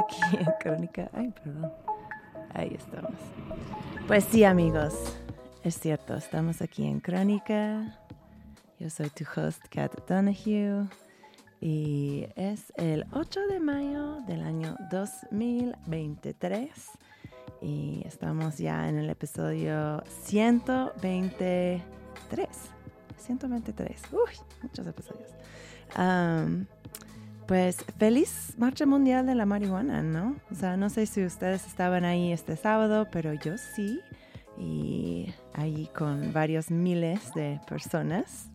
Aquí en Crónica. Ay, perdón. Ahí estamos. Pues sí, amigos, es cierto, estamos aquí en Crónica. Yo soy tu host, Kat Donahue. Y es el 8 de mayo del año 2023. Y estamos ya en el episodio 123. 123. Uy, muchos episodios. Am, pues feliz Marcha Mundial de la Marihuana, ¿no? O sea, no sé si ustedes estaban ahí este sábado, pero yo sí. Y ahí con varios miles de personas.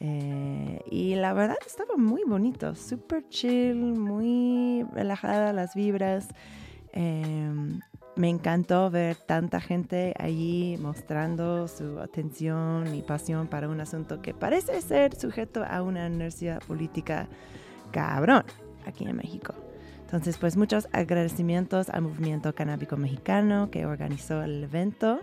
Eh, y la verdad estaba muy bonito, súper chill, muy relajada las vibras. Em, me encantó ver tanta gente allí mostrando su atención y pasión para un asunto que parece ser sujeto a una inercia política cabrón aquí en México. Entonces, pues muchos agradecimientos al movimiento canábico mexicano que organizó el evento,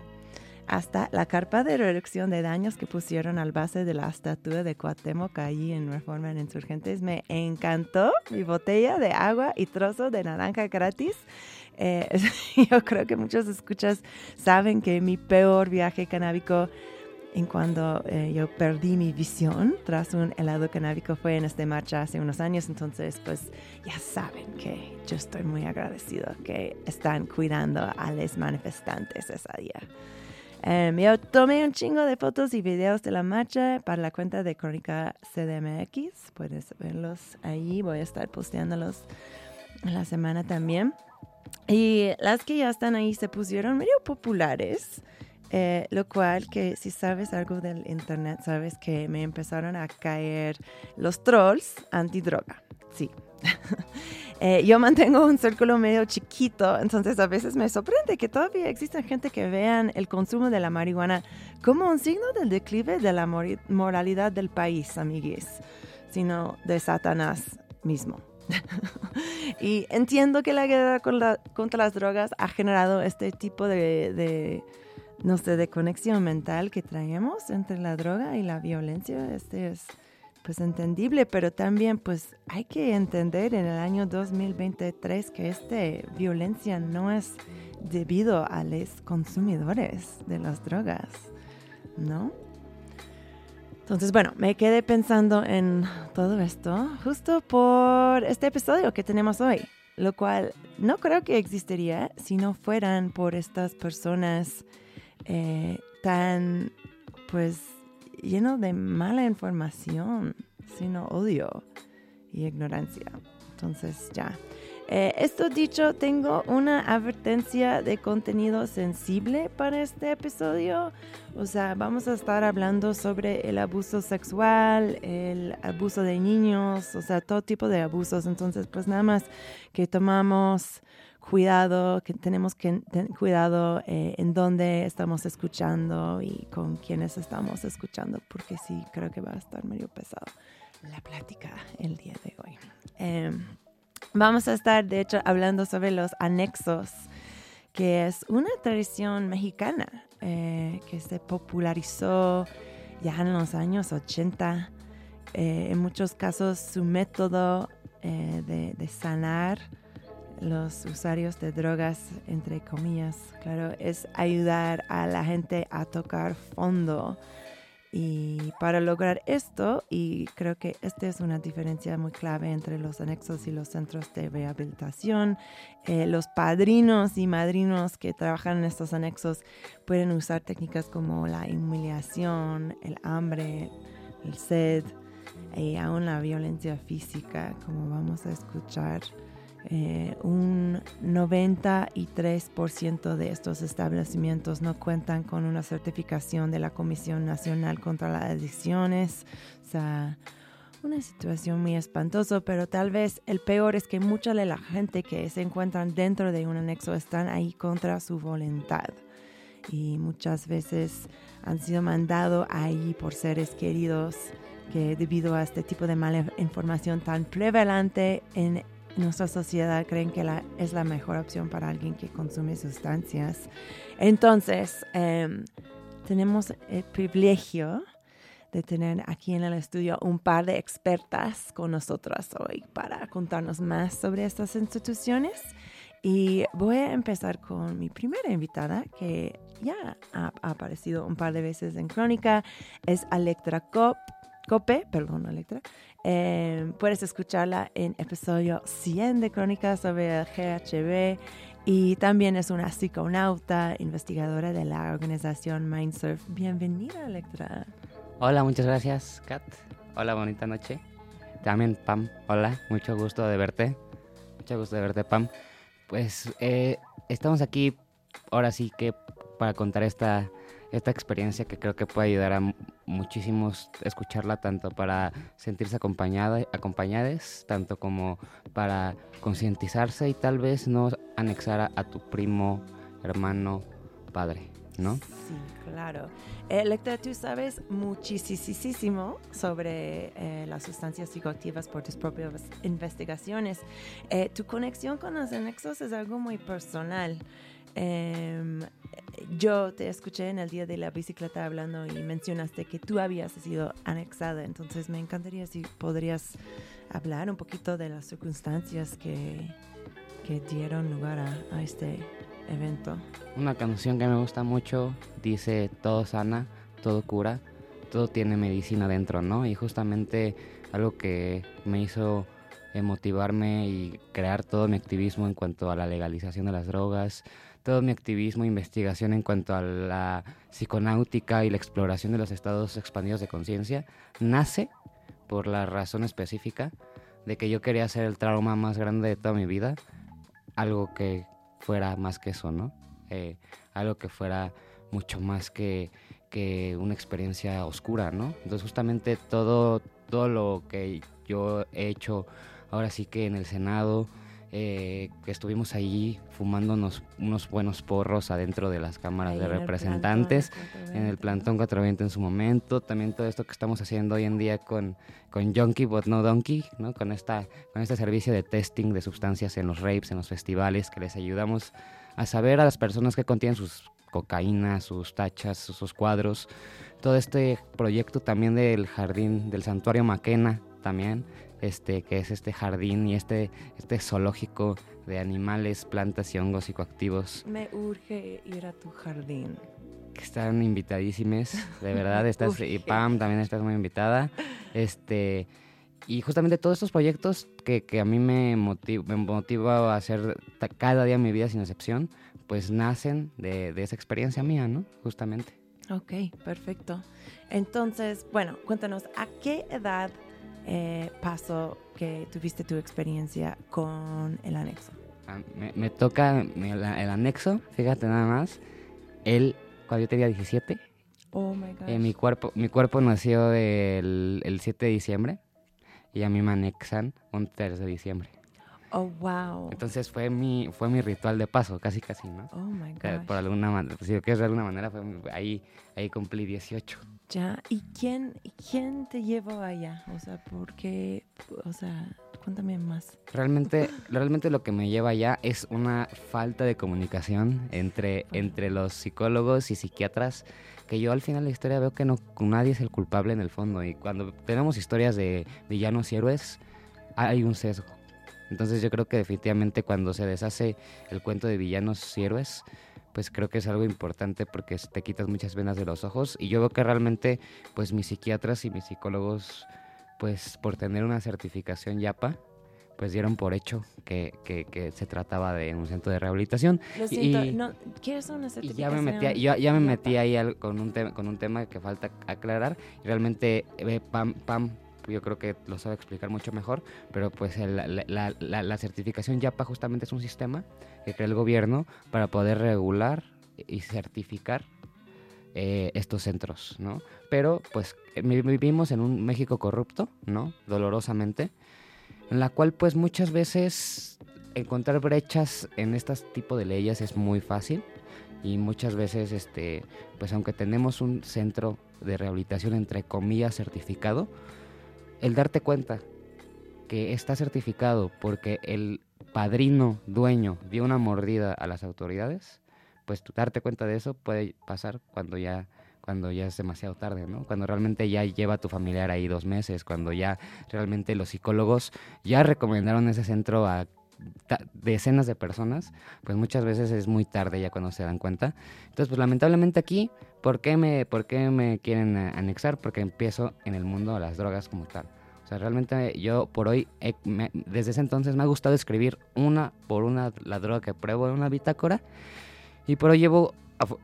hasta la carpa de reducción de daños que pusieron al base de la estatua de Cuauhtémoc allí en Reforma en Insurgentes. Me encantó mi botella de agua y trozo de naranja gratis. Eh, yo creo que muchos escuchas saben que mi peor viaje canábico en cuando eh, yo perdí mi visión tras un helado canábico fue en esta marcha hace unos años, entonces pues ya saben que yo estoy muy agradecido que están cuidando a los manifestantes ese día. Em, yo tomé un chingo de fotos y videos de la marcha para la cuenta de Crónica CDMX. Puedes verlos ahí. Voy a estar posteándolos la semana también. Y las que ya están ahí se pusieron medio populares. Eh, lo cual que si sabes algo del internet, sabes que me empezaron a caer los trolls antidroga. Sí. Eh, yo mantengo un círculo medio chiquito, entonces a veces me sorprende que todavía exista gente que vean el consumo de la marihuana como un signo del declive de la moralidad del país, amiguis, sino de Satanás mismo. y entiendo que la guerra contra las drogas ha generado este tipo de no sé, de conexión mental que traemos entre la droga y la violencia. Este es pues entendible, pero también pues hay que entender en el año 2023 que esta violencia no es debido a los consumidores de las drogas, ¿no? Entonces, bueno, me quedé pensando en todo esto justo por este episodio que tenemos hoy, lo cual no creo que existiría si no fueran por estas personas eh, tan, pues, lleno de mala información, sino odio y ignorancia. Entonces, ya. Eh, esto dicho, tengo una advertencia de contenido sensible para este episodio. O sea, vamos a estar hablando sobre el abuso sexual, el abuso de niños, o sea, todo tipo de abusos. Entonces, pues nada más que tomamos cuidado, que tenemos que tener cuidado eh, en dónde estamos escuchando y con quiénes estamos escuchando, porque sí, creo que va a estar medio pesado la plática el día de hoy. Em, vamos a estar, de hecho, hablando sobre los anexos, que es una tradición mexicana eh, que se popularizó ya en los años 80. Eh, en muchos casos su método de, de sanar los usuarios de drogas, entre comillas, claro, es ayudar a la gente a tocar fondo. Y para lograr esto, y creo que esta es una diferencia muy clave entre los anexos y los centros de rehabilitación, eh, los padrinos y madrinos que trabajan en estos anexos pueden usar técnicas como la humillación, el hambre, el sed y aún la violencia física, como vamos a escuchar eh, un 93% de estos establecimientos no cuentan con una certificación de la Comisión Nacional contra las Adicciones. O sea, una situación muy espantosa, pero tal vez el peor es que mucha de la gente que se encuentran dentro de un anexo están ahí contra su voluntad. Y muchas veces han sido mandados ahí por seres queridos que debido a este tipo de mala información tan prevalente en nuestra sociedad creen que es la mejor opción para alguien que consume sustancias. Entonces, em, tenemos el privilegio de tener aquí en el estudio un par de expertas con nosotras hoy para contarnos más sobre estas instituciones. Y voy a empezar con mi primera invitada, que ya ha, aparecido un par de veces en Crónica, es Electra Cope, perdón, Electra, eh, puedes escucharla en episodio 100 de Crónicas sobre el GHB y también es una psiconauta, investigadora de la organización Mindsurf. Bienvenida, Electra. Hola, muchas gracias, Kat. Hola, bonita noche. También, Pam. Hola, mucho gusto de verte. Mucho gusto de verte, Pam. Pues eh, estamos aquí ahora sí que para contar esta esta experiencia que creo que puede ayudar a muchísimos escucharla tanto para sentirse acompañada, acompañadas, tanto como para concientizarse y tal vez no anexar a, tu primo, hermano, padre, ¿no? Sí, claro. Electra, tú sabes muchísimo sobre eh, las sustancias psicoactivas por tus propias investigaciones. Eh, tu conexión con los anexos es algo muy personal. Yo te escuché en el día de la bicicleta hablando y mencionaste que tú habías sido anexada, entonces me encantaría si podrías hablar un poquito de las circunstancias que, que dieron lugar a, a, este evento. Una canción que me gusta mucho dice Todo sana, todo cura, todo tiene medicina dentro, ¿no? Y justamente algo que me hizo motivarme y crear todo mi activismo en cuanto a la legalización de las drogas, todo mi activismo e investigación en cuanto a la psiconáutica y la exploración de los estados expandidos de conciencia, nace por la razón específica de que yo quería hacer el trauma más grande de toda mi vida, algo que fuera más que eso, ¿no? Eh, algo que fuera mucho más que, que una experiencia oscura, ¿no? Entonces justamente todo, todo lo que yo he hecho ahora sí que en el Senado, eh, que estuvimos allí fumándonos unos buenos porros adentro de las cámaras Ahí de representantes, en el plantón 420 en su momento, también todo esto que estamos haciendo hoy en día con, con Junkie But No Donkey, ¿no? con, esta, con este servicio de testing de sustancias en los rapes, en los festivales, que les ayudamos a saber a las personas que contienen sus cocaína, sus tachas, sus cuadros. Todo este proyecto también del jardín, del santuario Maquena también, este, que es este jardín y este, este zoológico de animales, plantas y hongos psicoactivos Me urge ir a tu jardín. que están invitadísimes, de verdad, estás, y. Pam también estás muy invitada. Este, y justamente todos estos proyectos que, que a mí me, motiv me motiva a hacer cada día mi vida sin excepción, pues nacen de, de esa experiencia mía, ¿no? Justamente. Ok, perfecto. Entonces, bueno, cuéntanos, ¿a qué edad eh, pasó que tuviste tu experiencia con el anexo? Ah, Me, me toca la- el anexo, fíjate nada más, él, cuando yo tenía 17, Oh my gosh. eh, mi, cuerpo, mi cuerpo nació el, el 7 de diciembre y a mí me anexan un 3 de diciembre. Oh wow. Entonces fue mi, fue mi ritual de paso, casi casi, ¿no? Oh my gosh. por alguna manera, si que de alguna manera, fue ahí, ahí cumplí 18. Ya. ¿Y quién, quién te llevó allá? O sea, ¿por qué? O sea, cuéntame más. Realmente, realmente lo que me lleva allá es una falta de comunicación entre, entre los psicólogos y psiquiatras, que yo al final de la historia veo que no nadie es el culpable en el fondo. Y cuando tenemos historias de villanos y héroes, hay un sesgo. Entonces yo creo que definitivamente cuando se deshace el cuento de villanos y héroes, pues creo que es algo importante porque te quitas muchas venas de los ojos. Y yo veo que realmente, pues mis psiquiatras y mis psicólogos, pues por tener una certificación YAPA, pues dieron por hecho que, que- que se trataba de un centro de rehabilitación. Lo Y- siento, y- no, ¿quieres una Y certificación? ya me metí, yo, ya me metí ahí al- con, un con un tema que falta aclarar. Y realmente eh, Pam, Pam, yo creo que lo sabe explicar mucho mejor, pero pues el- la, la- la- la certificación YAPA justamente es un sistema que crea el gobierno para poder regular y certificar eh, estos centros, ¿no? Pero pues eh, vi- vivimos en un México corrupto, ¿no? Dolorosamente, en la cual pues muchas veces encontrar brechas en este tipo de leyes es muy fácil y muchas veces este pues aunque tenemos un centro de rehabilitación entre comillas certificado el darte cuenta que está certificado porque el padrino dueño dio una mordida a las autoridades pues darte cuenta de eso puede pasar cuando ya cuando ya es demasiado tarde, ¿no? Cuando realmente ya lleva a tu familiar ahí dos meses, cuando ya realmente los psicólogos ya recomendaron ese centro a decenas de personas, pues muchas veces es muy tarde ya cuando se dan cuenta. Entonces, pues lamentablemente aquí, ¿por qué me, por qué me quieren anexar? Porque empiezo en el mundo de las drogas como tal. O sea, realmente yo por hoy, desde ese entonces me ha gustado escribir una por una la droga que pruebo en una bitácora. Y por hoy llevo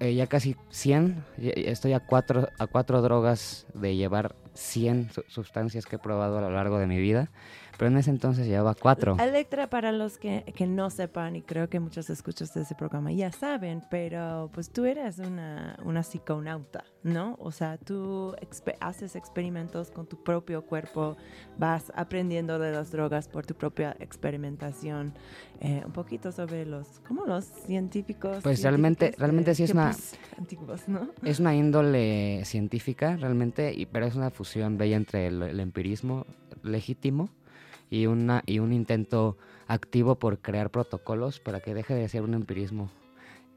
eh, ya casi 100, ya- ya estoy a cuatro, a cuatro drogas de llevar 100 su- sustancias que he probado a lo largo de mi vida. Pero en ese entonces llevaba cuatro. Electra, para los que, que no sepan, y creo que muchos escuchas de ese programa ya saben, pero pues tú eres una, una psiconauta, ¿no? O sea, tú expe- haces experimentos con tu propio cuerpo, vas aprendiendo de las drogas por tu propia experimentación. Eh, un poquito sobre los, ¿cómo los científicos? Pues realmente- realmente sí es una- tiempos antiguos, ¿no? Es una índole científica realmente, y, pero es una fusión bella entre el, el empirismo legítimo y, una, y un intento activo por crear protocolos para que deje de ser un empirismo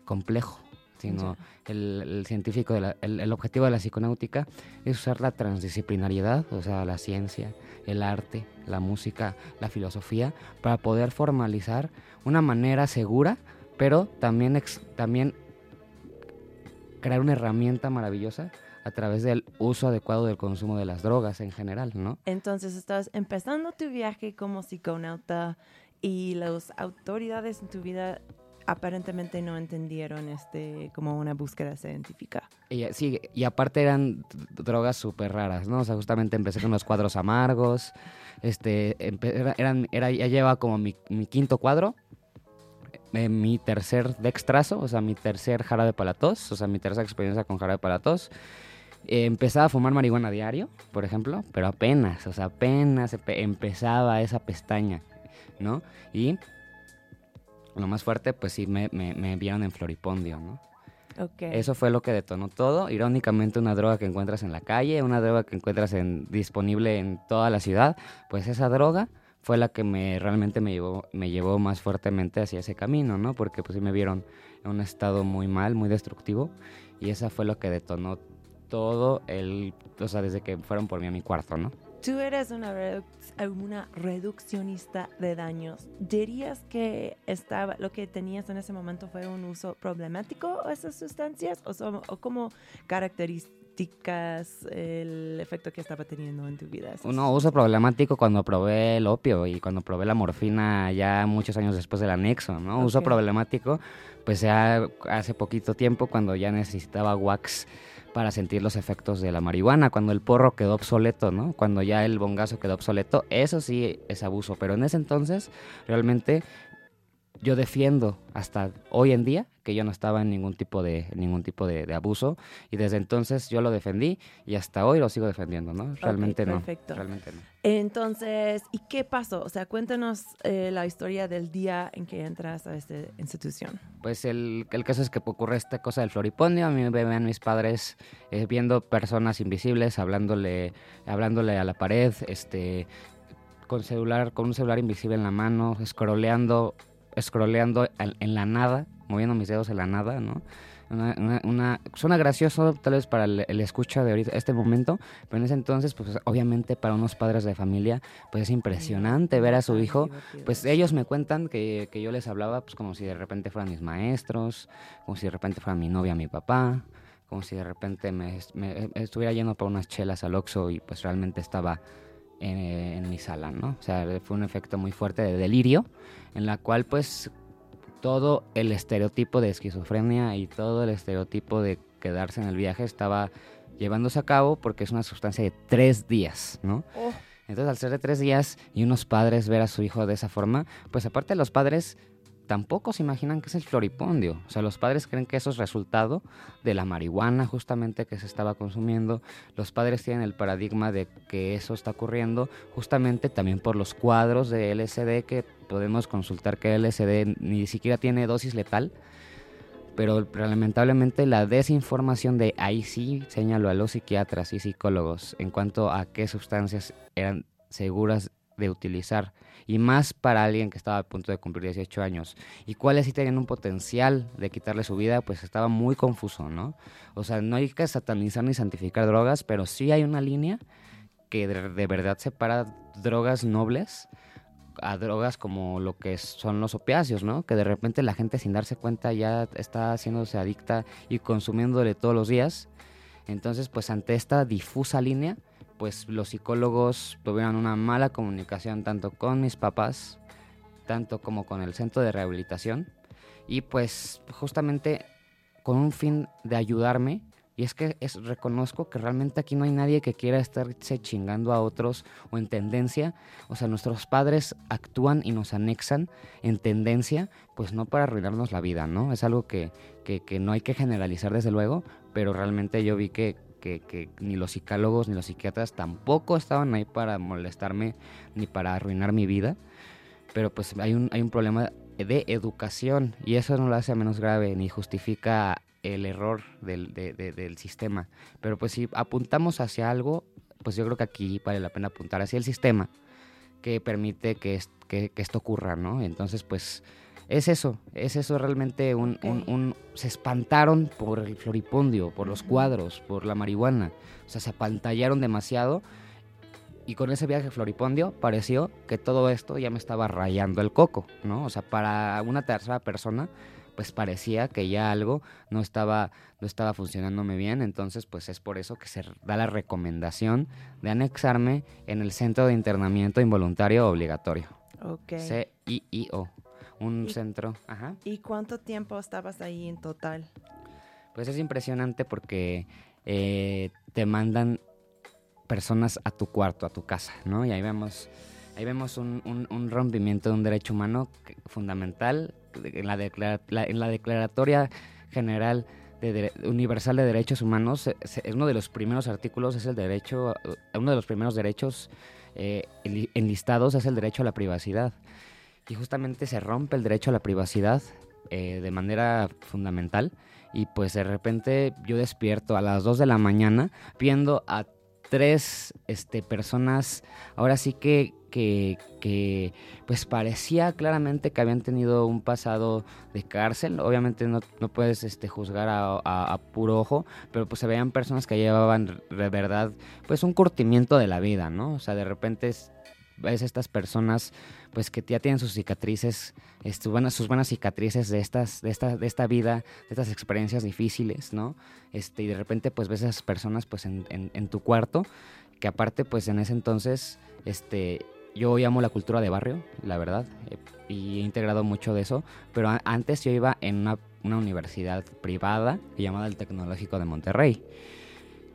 complejo, sino el, el científico, de la- el, el objetivo de la psiconáutica es usar la transdisciplinariedad, o sea, la ciencia, el arte, la música, la filosofía, para poder formalizar una manera segura, pero también, ex- también crear una herramienta maravillosa a través del uso adecuado del consumo de las drogas en general, ¿no? Entonces estás empezando tu viaje como psiconauta y las autoridades en tu vida aparentemente no entendieron este como una búsqueda científica. Y, sí, y aparte eran drogas súper raras, ¿no? O sea, justamente empecé con los cuadros amargos, este, era, eran, era, ya lleva como mi, mi quinto cuadro, eh, mi tercer dextrazo, o sea, mi tercer jarabe para tos, o sea, mi tercera experiencia con jarabe para tos. Eh, empezaba a fumar marihuana diario, por ejemplo, pero apenas, o sea, apenas empezaba esa pestaña, ¿no? Y lo más fuerte, pues sí, me, me, vieron en Floripondio, ¿no? Okay. Eso fue lo que detonó todo. Irónicamente, una droga que encuentras en la calle, una droga que encuentras en, disponible en toda la ciudad, pues esa droga fue la que me realmente me llevó, me llevó más fuertemente hacia ese camino, ¿no? Porque pues sí me vieron en un estado muy mal, muy destructivo, y esa fue lo que detonó todo el, o sea, desde que fueron por mí a mi cuarto, ¿no? Tú eres una, una reduccionista de daños. ¿Dirías que estaba, lo que tenías en ese momento fue un uso problemático de esas sustancias? ¿O, o cómo características el efecto que estaba teniendo en tu vida? Un uso problemático cuando probé el opio y cuando probé la morfina ya muchos años después del anexo, ¿no? Uso problemático, pues ya hace poquito tiempo cuando ya necesitaba wax para sentir los efectos de la marihuana, cuando el porro quedó obsoleto, ¿no? Cuando ya el bongazo quedó obsoleto, eso sí es abuso, pero en ese entonces realmente yo defiendo hasta hoy en día que yo no estaba en ningún tipo de ningún tipo de, abuso y desde entonces yo lo defendí y hasta hoy lo sigo defendiendo, ¿no? Realmente no. Perfecto. Realmente no. Entonces, ¿y qué pasó? O sea, cuéntanos eh, la historia del día en que entras a esta institución. Pues el, el caso es que ocurre esta cosa del floripondio. A mí me ven mis padres eh, viendo personas invisibles, hablándole, hablándole a la pared, este con celular, con un celular invisible en la mano, scrolleando scrolleando en la nada, moviendo mis dedos en la nada, ¿no? Una, suena gracioso tal vez para el, escucha de ahorita, este momento, pero en ese entonces, pues obviamente para unos padres de familia, pues es impresionante ver a su hijo, pues ellos me cuentan que, que yo les hablaba pues como si de repente fueran mis maestros, como si de repente fueran mi novia, mi papá, como si de repente me, estuviera yendo por unas chelas al Oxxo y pues realmente estaba en, mi sala, ¿no? O sea, fue un efecto muy fuerte de delirio, en la cual pues todo el estereotipo de esquizofrenia y todo el estereotipo de quedarse en el viaje estaba llevándose a cabo porque es una sustancia de tres días, ¿no? Oh. Entonces, al ser de tres días y unos padres ver a su hijo de esa forma, pues aparte los padres tampoco se imaginan que es el floripondio. O sea, los padres creen que eso es resultado de la marihuana justamente que se estaba consumiendo. Los padres tienen el paradigma de que eso está ocurriendo justamente también por los cuadros de LSD que podemos consultar que LSD ni siquiera tiene dosis letal. Pero lamentablemente la desinformación de ahí sí señaló a los psiquiatras y psicólogos en cuanto a qué sustancias eran seguras de utilizar y más para alguien que estaba a punto de cumplir 18 años. Y cuáles sí tenían un potencial de quitarle su vida, pues estaba muy confuso, ¿no? O sea, no hay que satanizar ni santificar drogas, pero sí hay una línea que de, verdad separa drogas nobles a drogas como lo que son los opiáceos, ¿no? Que de repente la gente sin darse cuenta ya está haciéndose adicta y consumiéndole todos los días. Entonces, pues ante esta difusa línea, pues los psicólogos tuvieron una mala comunicación tanto con mis papás, tanto como con el centro de rehabilitación, y pues justamente con un fin de ayudarme, y es que es, reconozco que realmente aquí no hay nadie que quiera estarse chingando a otros o en tendencia, o sea, nuestros padres actúan y nos anexan en tendencia, pues no para arruinarnos la vida, ¿no? Es algo que, que, que no hay que generalizar desde luego, pero realmente yo vi que que, ni los psicólogos ni los psiquiatras tampoco estaban ahí para molestarme ni para arruinar mi vida. Pero pues hay un, hay un problema de educación y eso no lo hace menos grave ni justifica el error del, del sistema. Pero pues si apuntamos hacia algo, pues yo creo que aquí vale la pena apuntar hacia el sistema que permite que, que, que esto ocurra, ¿no? Entonces pues es eso, es eso realmente un, un, Se espantaron por el floripondio, por los cuadros, por la marihuana. O sea, se apantallaron demasiado. Y con ese viaje floripondio pareció que todo esto ya me estaba rayando el coco, ¿no? O sea, para una tercera persona, pues parecía que ya algo no estaba, no estaba funcionándome bien, entonces pues es por eso que se da la recomendación de anexarme en el Centro de Internamiento Involuntario Obligatorio. Ok. CIIO, un centro, ajá. ¿Y cuánto tiempo estabas ahí en total? Pues es impresionante porque eh, te mandan personas a tu cuarto, a tu casa, ¿no? Y ahí vemos, ahí vemos un, un- un rompimiento de un derecho humano fundamental en la, declara- la- en la Declaratoria General de Universal de Derechos Humanos. se- es uno de los primeros artículos, es el derecho, eh, uno de los primeros derechos eh, enli- enlistados es el derecho a la privacidad. Y justamente se rompe el derecho a la privacidad eh, de manera fundamental y pues de repente yo despierto a las 2 de la mañana viendo a tres este, personas, ahora sí que, que, que, pues parecía claramente que habían tenido un pasado de cárcel, obviamente no, no puedes este, juzgar a, puro ojo, pero pues se veían personas que llevaban de verdad pues un curtimiento de la vida, ¿no? O sea, de repente ves estas personas pues que ya tienen sus cicatrices, este, buenas, sus buenas cicatrices de estas, de esta, de esta vida, de estas experiencias difíciles, ¿no? Este, y de repente pues ves a esas personas pues en, en- en tu cuarto, que aparte pues en ese entonces, este, yo amo la cultura de barrio, la verdad, eh, y he integrado mucho de eso, pero antes yo iba en una, una universidad privada llamada el Tecnológico de Monterrey.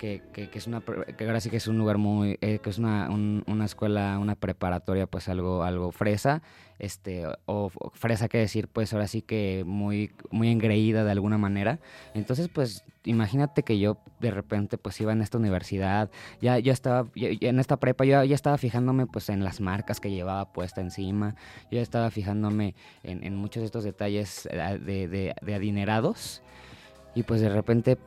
Que, que- que es una que ahora sí que es un lugar muy eh, que es una, un- una escuela una preparatoria pues algo algo fresa este o, o fresa que decir pues ahora sí que muy muy engreída de alguna manera. Entonces pues imagínate que yo de repente pues iba en esta universidad ya yo estaba en esta prepa yo ya estaba fijándome pues en las marcas que llevaba puesta encima yo ya estaba fijándome en, en muchos de estos detalles eh, de, de- de adinerados y pues de repente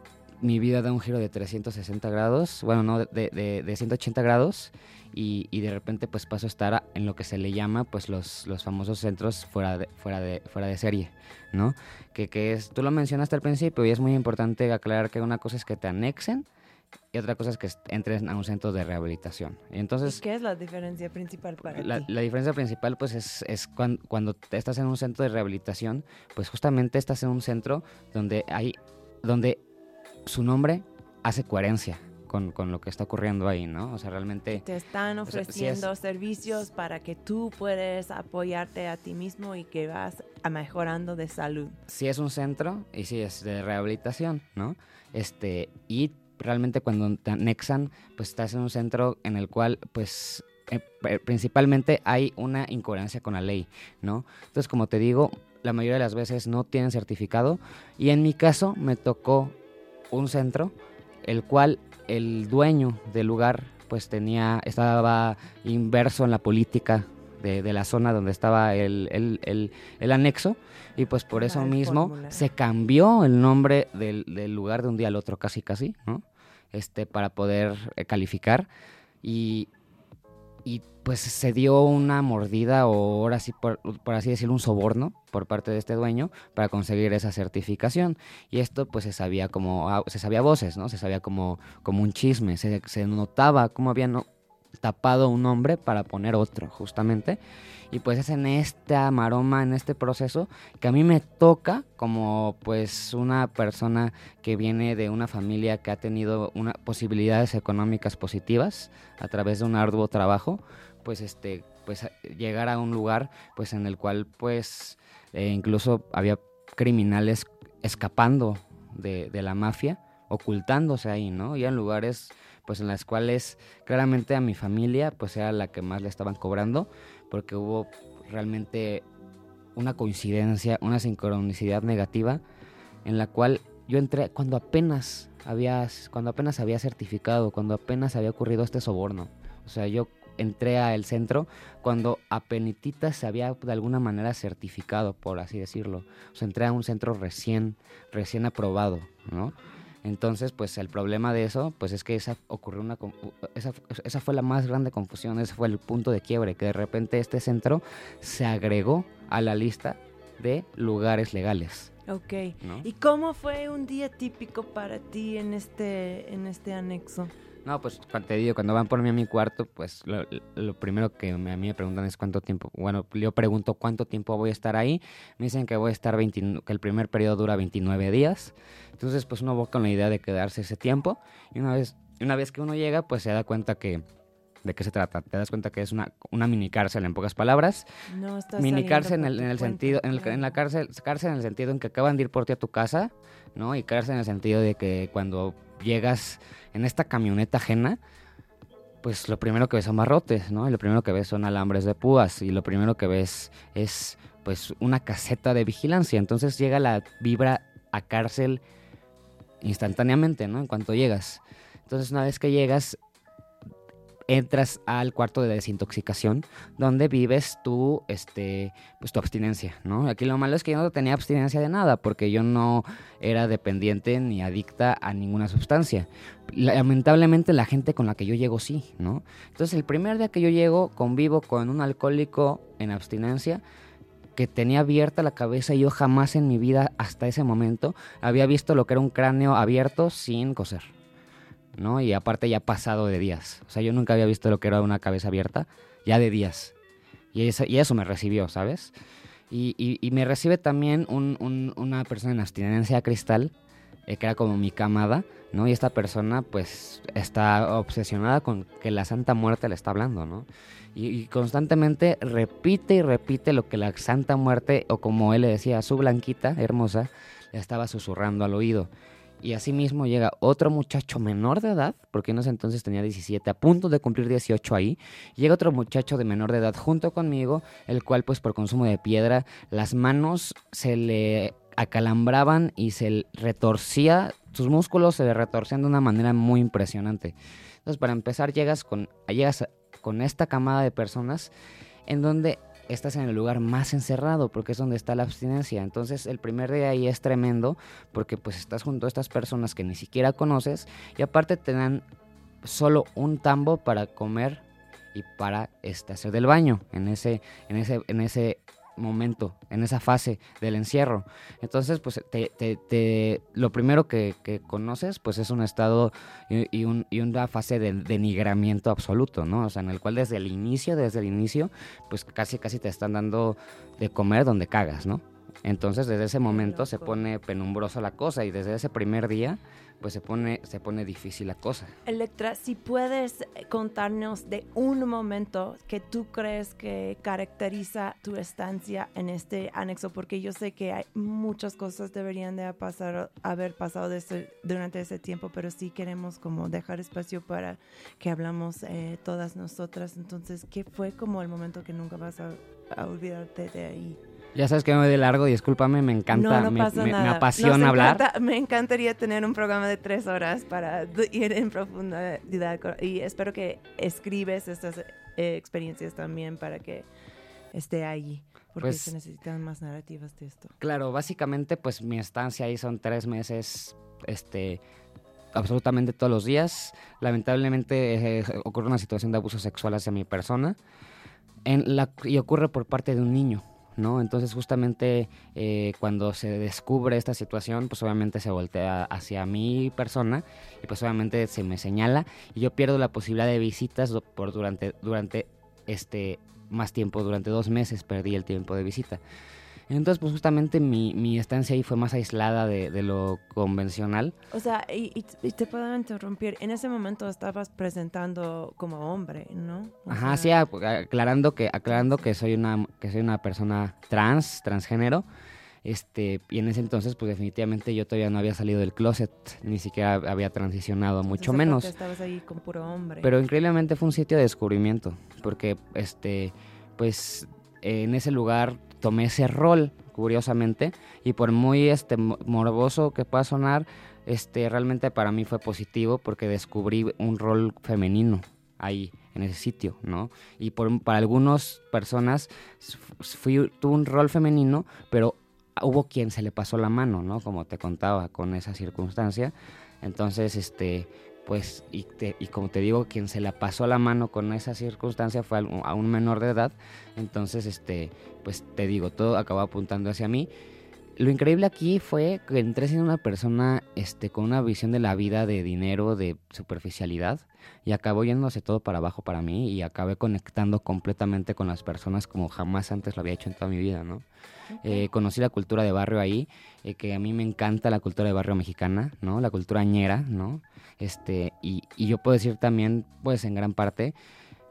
mi vida da un giro de 360 grados, bueno, no, de, de, de 180 grados, y, y de repente pues paso a estar en lo que se le llama pues los, los famosos centros fuera de, fuera de, fuera de serie, ¿no? Que, que es, tú lo mencionaste al principio y es muy importante aclarar que una cosa es que te anexen y otra cosa es que entres a un centro de rehabilitación. Y ¿Y entonces... qué es la diferencia principal para La, ti? la diferencia principal pues es, es cuan- cuando te estás en un centro de rehabilitación, pues justamente estás en un centro donde hay, donde su nombre hace coherencia con, con lo que está ocurriendo ahí, ¿no? O sea, realmente Te están O sea, sí es- ofreciendo servicios para que tú puedes apoyarte a ti mismo y que vas a mejorando de salud. sí es un centro y sí es de rehabilitación, ¿no? Este, y realmente cuando te anexan, pues estás en un centro en el cual, pues, eh, principalmente hay una incoherencia con la ley, ¿no? Entonces, como te digo, la mayoría de las veces no tienen certificado y en mi caso me tocó un centro el cual el dueño del lugar pues tenía estaba inverso en la política de, de la zona donde estaba el, el- el- el anexo y pues por eso mismo se cambió el nombre del, del lugar de un día al otro casi casi, ¿no? Este, para poder eh, calificar y, y pues se dio una mordida o ahora sí por, así decirlo un soborno por parte de este dueño para conseguir esa certificación. Y esto pues se sabía como ah, se sabía voces no se sabía como como un chisme se, se notaba cómo habían tapado un nombre para poner otro justamente. Y pues es en esta maroma en este proceso que a mí me toca como pues una persona que viene de una familia que ha tenido una posibilidades económicas positivas a través de un arduo trabajo pues este pues llegar a un lugar pues en el cual pues eh, incluso había criminales escapando de la mafia ocultándose ahí no y en lugares pues en las cuales claramente a mi familia pues era la que más le estaban cobrando porque hubo realmente una coincidencia una sincronicidad negativa en la cual yo entré cuando apenas había cuando apenas había certificado cuando apenas había ocurrido este soborno o sea yo entré al centro cuando apenititas se había de alguna manera certificado, por así decirlo. O sea, entré a un centro recién, recién aprobado, ¿no? Entonces, pues el problema de eso, pues es que esa ocurrió una, esa, esa fue la más grande confusión, ese fue el punto de quiebre, que de repente este centro se agregó a la lista de lugares legales, Ok. ¿no? ¿Y cómo fue un día típico para ti en este, en este anexo? No, pues cuando te digo, cuando van por mí a mi cuarto, pues lo, lo primero que me- a mí me preguntan es cuánto tiempo. Bueno, yo pregunto cuánto tiempo voy a estar ahí. Me dicen que voy a estar 29 que el primer periodo dura 29 días. Entonces, pues uno va con la idea de quedarse ese tiempo. Y una vez, una vez que uno llega, pues se da cuenta que de qué se trata. Te das cuenta que es una, una mini cárcel en pocas palabras. No estás mini cárcel en el, en sentido, en, el- claro. en la cárcel, cárcel en el sentido en que acaban de ir por ti a tu casa, ¿no? Y cárcel en el sentido de que cuando llegas en esta camioneta ajena, pues lo primero que ves son barrotes, ¿no? Y lo primero que ves son alambres de púas y lo primero que ves es pues una caseta de vigilancia. Entonces llega la vibra a cárcel instantáneamente, ¿no? En cuanto llegas. Entonces una vez que llegas entras al cuarto de desintoxicación donde vives tu este pues tu abstinencia, ¿no? Aquí lo malo es que yo no tenía abstinencia de nada porque yo no era dependiente ni adicta a ninguna sustancia. Lamentablemente la gente con la que yo llego sí, ¿no? Entonces el primer día que yo llego convivo con un alcohólico en abstinencia que tenía abierta la cabeza y yo jamás en mi vida hasta ese momento había visto lo que era un cráneo abierto sin coser. ¿No? Y aparte ya pasado de días. O sea, yo nunca había visto lo que era una cabeza abierta, ya de días. Y, esa- y eso me recibió, ¿sabes? Y, y- me recibe también un- un- una persona en abstinencia cristal, eh, que era como mi camada, ¿no? Y esta persona, pues, está obsesionada con que la Santa Muerte le está hablando, ¿no? Y, y constantemente repite y repite lo que la Santa Muerte, o como él le decía, su blanquita, hermosa, le estaba susurrando al oído. Y asimismo llega otro muchacho menor de edad, porque en ese entonces tenía 17, a punto de cumplir 18 ahí. Llega otro muchacho de menor de edad junto conmigo, el cual pues por consumo de piedra, las manos se le acalambraban y se retorcía, sus músculos se le retorcían de una manera muy impresionante. Entonces para empezar llegas con, llegas con esta camada de personas en donde estás en el lugar más encerrado porque es donde está la abstinencia. Entonces el primer día ahí es tremendo porque pues estás junto a estas personas que ni siquiera conoces y aparte te dan solo un tambo para comer y para este, hacer del baño en ese, en ese, en ese momento, en esa fase del encierro. Entonces, pues te, te- te- lo primero que, que conoces, pues es un estado y, un- y una fase de denigramiento absoluto, ¿no? O sea, en el cual desde el inicio, desde el inicio, pues casi casi te están dando de comer donde cagas, ¿no? Entonces, desde ese momento se pone penumbrosa la cosa y desde ese primer día, pues se pone, se pone difícil la cosa. Electra, si puedes eh, contarnos de un momento que tú crees que caracteriza tu estancia en este anexo, porque yo sé que hay muchas cosas deberían de haber pasado durante ese tiempo, pero sí queremos como dejar espacio para que hablamos eh, todas nosotras. Entonces, ¿qué fue como el momento que nunca vas a, a olvidarte de ahí? Ya sabes que me voy de largo, discúlpame, me encanta, no, no me, pasa me- me nada. apasiona Nos hablar. encanta- me encantaría tener un programa de tres horas para ir en profundidad y espero que escribes estas eh, experiencias también para que esté ahí, porque Pues- se necesitan más narrativas de esto. Claro, básicamente pues mi estancia ahí son tres meses, este, absolutamente todos los días. Lamentablemente eh, ocurre una situación de abuso sexual hacia mi persona en la, y ocurre por parte de un niño. ¿No? Entonces justamente eh, cuando se descubre esta situación, pues obviamente se voltea hacia mi persona y pues obviamente se me señala y yo pierdo la posibilidad de visitas por durante, durante este más tiempo, durante dos meses perdí el tiempo de visita. Entonces, pues justamente mi, mi estancia ahí fue más aislada de, de lo convencional. O sea, y, y- te puedo interrumpir, en ese momento estabas presentando como hombre, ¿no? O Ajá, sea, sí, aclarando que, aclarando que soy una, que soy una persona trans, transgénero. Este, y en ese entonces, pues definitivamente yo todavía no había salido del closet, ni siquiera había transicionado, mucho menos. Estabas ahí con puro hombre. Pero increíblemente fue un sitio de descubrimiento, porque este, pues en ese lugar tomé ese rol, curiosamente, y por muy este mo- morboso que pueda sonar, este realmente para mí fue positivo porque descubrí un rol femenino ahí en ese sitio, ¿no? Y por, para algunas personas fui, tuve un rol femenino, pero hubo quien se le pasó la mano, ¿no? Como te contaba con esa circunstancia. Entonces, este, pues, y, te- y como te digo, quien se la pasó la mano con esa circunstancia fue a un menor de edad. Entonces, este, pues te digo, todo acabó apuntando hacia mí. Lo increíble aquí fue que entré siendo una persona este, con una visión de la vida de dinero, de superficialidad, y acabó yéndose todo para abajo para mí y acabé conectando completamente con las personas como jamás antes lo había hecho en toda mi vida, ¿no? Eh, conocí la cultura de barrio ahí, eh, que a mí me encanta la cultura de barrio mexicana, ¿no? La cultura ñera, ¿no? Este, y, y yo puedo decir también, pues en gran parte,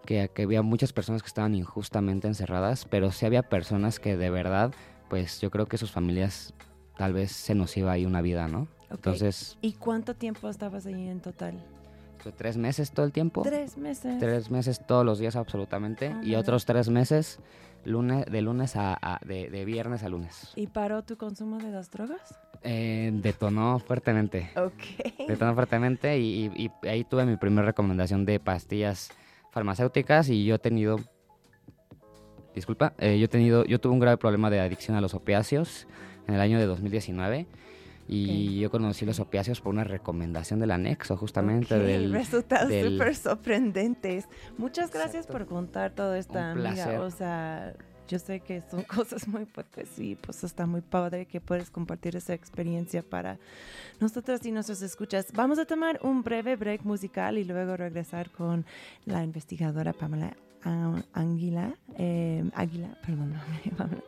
que, que había muchas personas que estaban injustamente encerradas, pero sí había personas que de verdad pues yo creo que sus familias tal vez se nos iba ahí una vida, ¿no? Entonces... ¿Y cuánto tiempo estabas ahí en total? tres meses todo el tiempo. Tres meses. Tres meses todos los días absolutamente. Ah, y otros tres meses lunes, de lunes a, a- de, de viernes a lunes. ¿Y paró tu consumo de las drogas? Eh, detonó fuertemente. Ok. Detonó fuertemente y, y- y ahí tuve mi primera recomendación de pastillas farmacéuticas y yo he tenido... Disculpa, eh, yo he tenido, yo tuve un grave problema de adicción a los opiáceos en el año de 2019 y yo conocí los opiáceos por una recomendación del anexo justamente Ok, del... Resultados súper sorprendentes. Muchas gracias Exacto. por contar todo esto, Un amiga. O sea, yo sé que son cosas muy fuertes y pues está muy padre que puedes compartir esa experiencia para nosotros y nuestros escuchas. Vamos a tomar un breve break musical y luego regresar con la investigadora Pamela Águila, eh, Águila, perdón.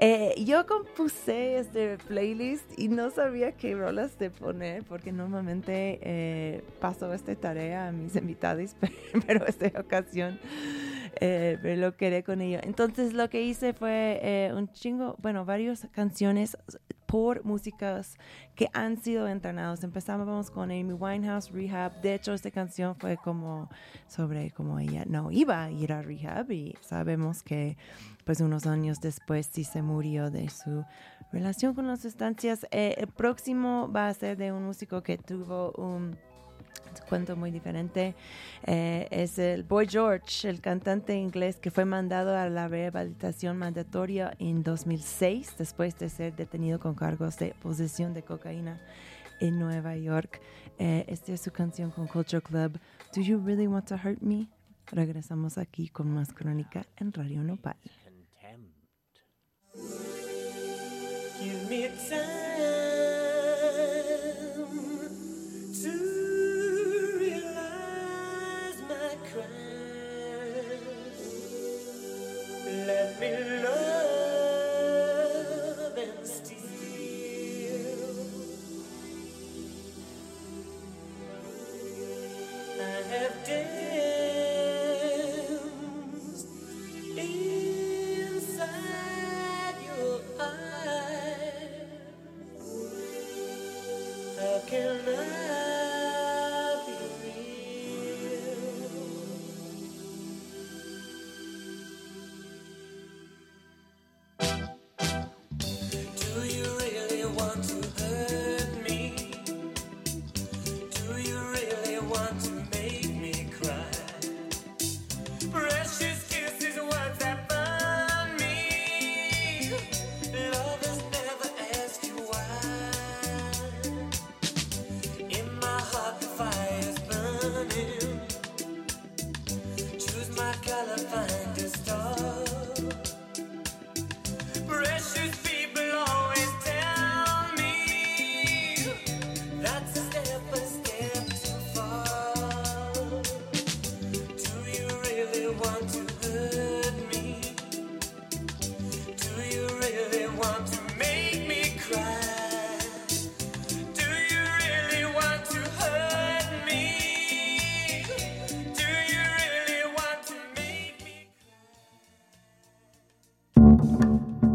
Eh, yo compuse este playlist y no sabía qué rolas de poner porque normalmente eh, paso esta tarea a mis invitados, pero esta ocasión eh, lo quedé con ello. Entonces lo que hice fue eh, un chingo, bueno, varias canciones por músicas que han sido entrenados. Empezábamos con Amy Winehouse, Rehab. De hecho, esta canción fue como sobre cómo ella no iba a ir a Rehab y sabemos que pues unos años después sí se murió de su relación con las sustancias. Eh, el próximo va a ser de un músico que tuvo un cuento muy diferente. Eh, es el Boy George, el cantante inglés que fue mandado a la rehabilitación mandatoria en 2006 después de ser detenido con cargos de posesión de cocaína en Nueva York. Eh, esta es su canción con Culture Club, Do You Really Want to Hurt Me? Regresamos aquí con más crónica en Radio Nopal. Give me Let me love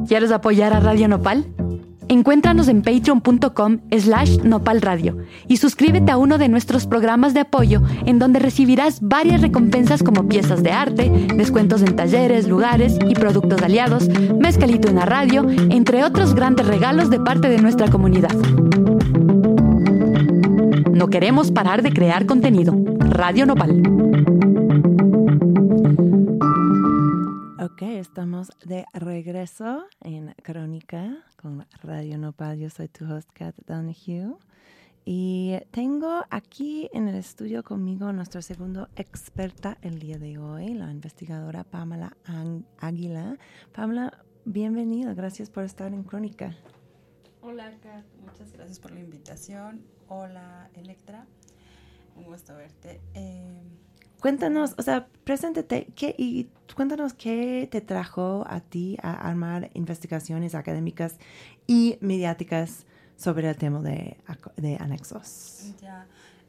¿Quieres apoyar a Radio Nopal? Encuéntranos en patreon.com slash nopalradio y suscríbete a uno de nuestros programas de apoyo en donde recibirás varias recompensas como piezas de arte, descuentos en talleres, lugares y productos aliados, mezcalito en la radio, entre otros grandes regalos de parte de nuestra comunidad. No queremos parar de crear contenido. Radio Nopal. Estamos de regreso en Crónica con Radio Nopal. Yo soy tu host, Kat Donahue. Y tengo aquí en el estudio conmigo nuestro segundo experta el día de hoy, la investigadora Pamela Águila. Pamela, bienvenida. Gracias por estar en Crónica. Hola, Kat. Muchas gracias por la invitación. Hola, Electra. Un gusto verte. Eh, Cuéntanos, o sea, preséntate ¿qué, y cuéntanos qué te trajo a ti a armar investigaciones académicas y mediáticas sobre el tema de, de anexos. ya,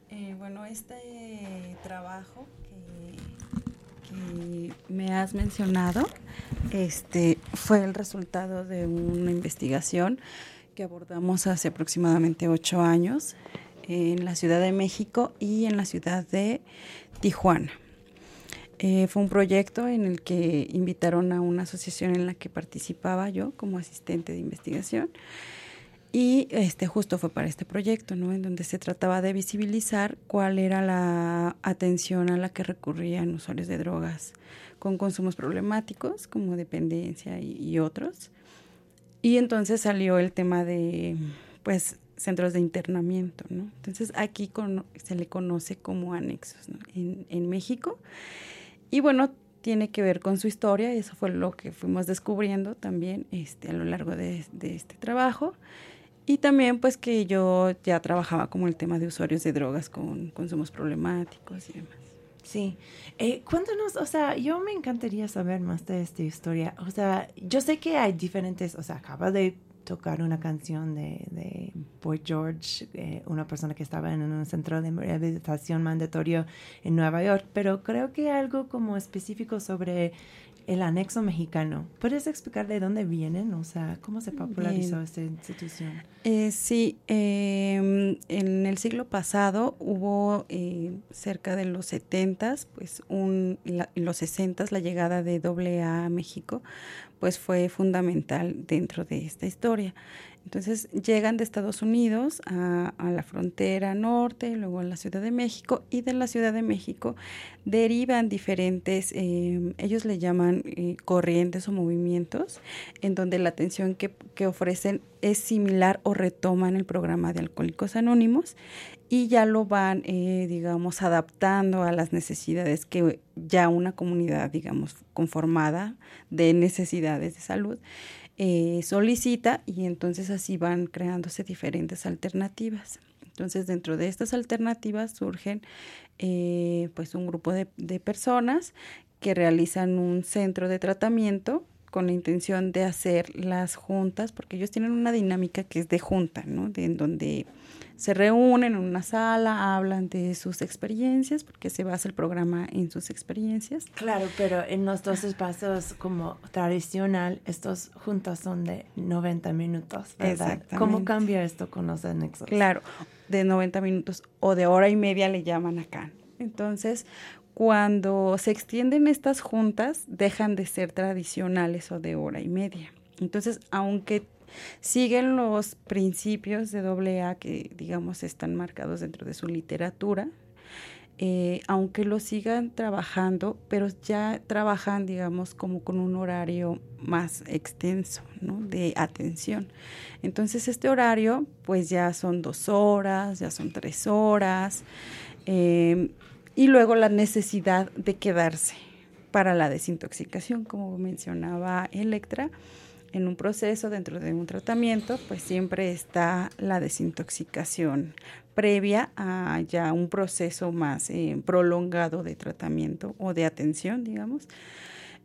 eh, bueno, este trabajo que, que me has mencionado este, fue el resultado de una investigación que abordamos hace aproximadamente ocho años en la Ciudad de México y en la ciudad de Tijuana. Eh, fue un proyecto en el que invitaron a una asociación en la que participaba yo como asistente de investigación. Y este justo fue para este proyecto, ¿no? En donde se trataba de visibilizar cuál era la atención a la que recurrían usuarios de drogas con consumos problemáticos, como dependencia y, y otros. Y entonces salió el tema de, pues, centros de internamiento, ¿no? Entonces aquí cono- se le conoce como anexos, ¿no? En, en México. Y bueno, tiene que ver con su historia, eso fue lo que fuimos descubriendo también este, a lo largo de, de este trabajo. Y también pues que yo ya trabajaba como el tema de usuarios de drogas con consumos problemáticos y demás. Sí. Eh, cuéntanos, o sea, yo me encantaría saber más de esta historia. O sea, yo sé que hay diferentes, o sea, acaba de tocar una canción de, de Boy George, eh, una persona que estaba en un centro de rehabilitación mandatorio en Nueva York, pero creo que algo como específico sobre el anexo mexicano. ¿Puedes explicar de dónde vienen? O sea, ¿cómo se popularizó Bien. esta institución? Eh, sí, eh, en el siglo pasado hubo eh, cerca de los 70, pues un, la- en los 60 la llegada de AA a México, pues fue fundamental dentro de esta historia. Entonces llegan de Estados Unidos a, la frontera norte, luego a la Ciudad de México y de la Ciudad de México derivan diferentes, eh, ellos le llaman eh, corrientes o movimientos, en donde la atención que, que ofrecen es similar o retoman el programa de Alcohólicos Anónimos y ya lo van, eh, digamos, adaptando a las necesidades que ya una comunidad, digamos, conformada de necesidades de salud eh, solicita y entonces así van creándose diferentes alternativas. Entonces dentro de estas alternativas surgen eh, pues un grupo de, de personas que realizan un centro de tratamiento con la intención de hacer las juntas, porque ellos tienen una dinámica que es de junta, ¿no? De, en donde se reúnen en una sala, hablan de sus experiencias, porque se basa el programa en sus experiencias. Claro, pero en los dos espacios como tradicional, estos juntos son de 90 minutos, ¿verdad? ¿Cómo cambia esto con los anexos? Claro, de 90 minutos o de hora y media le llaman acá. Entonces, cuando se extienden estas juntas, dejan de ser tradicionales o de hora y media. Entonces, aunque siguen los principios de AA que, digamos, están marcados dentro de su literatura, eh, aunque lo sigan trabajando, pero ya trabajan, digamos, como con un horario más extenso, ¿no? De atención. Entonces, este horario, pues ya son dos horas, ya son tres horas, eh, y luego la necesidad de quedarse para la desintoxicación, como mencionaba Electra, en un proceso dentro de un tratamiento, pues siempre está la desintoxicación previa a ya un proceso más eh, prolongado de tratamiento o de atención, digamos,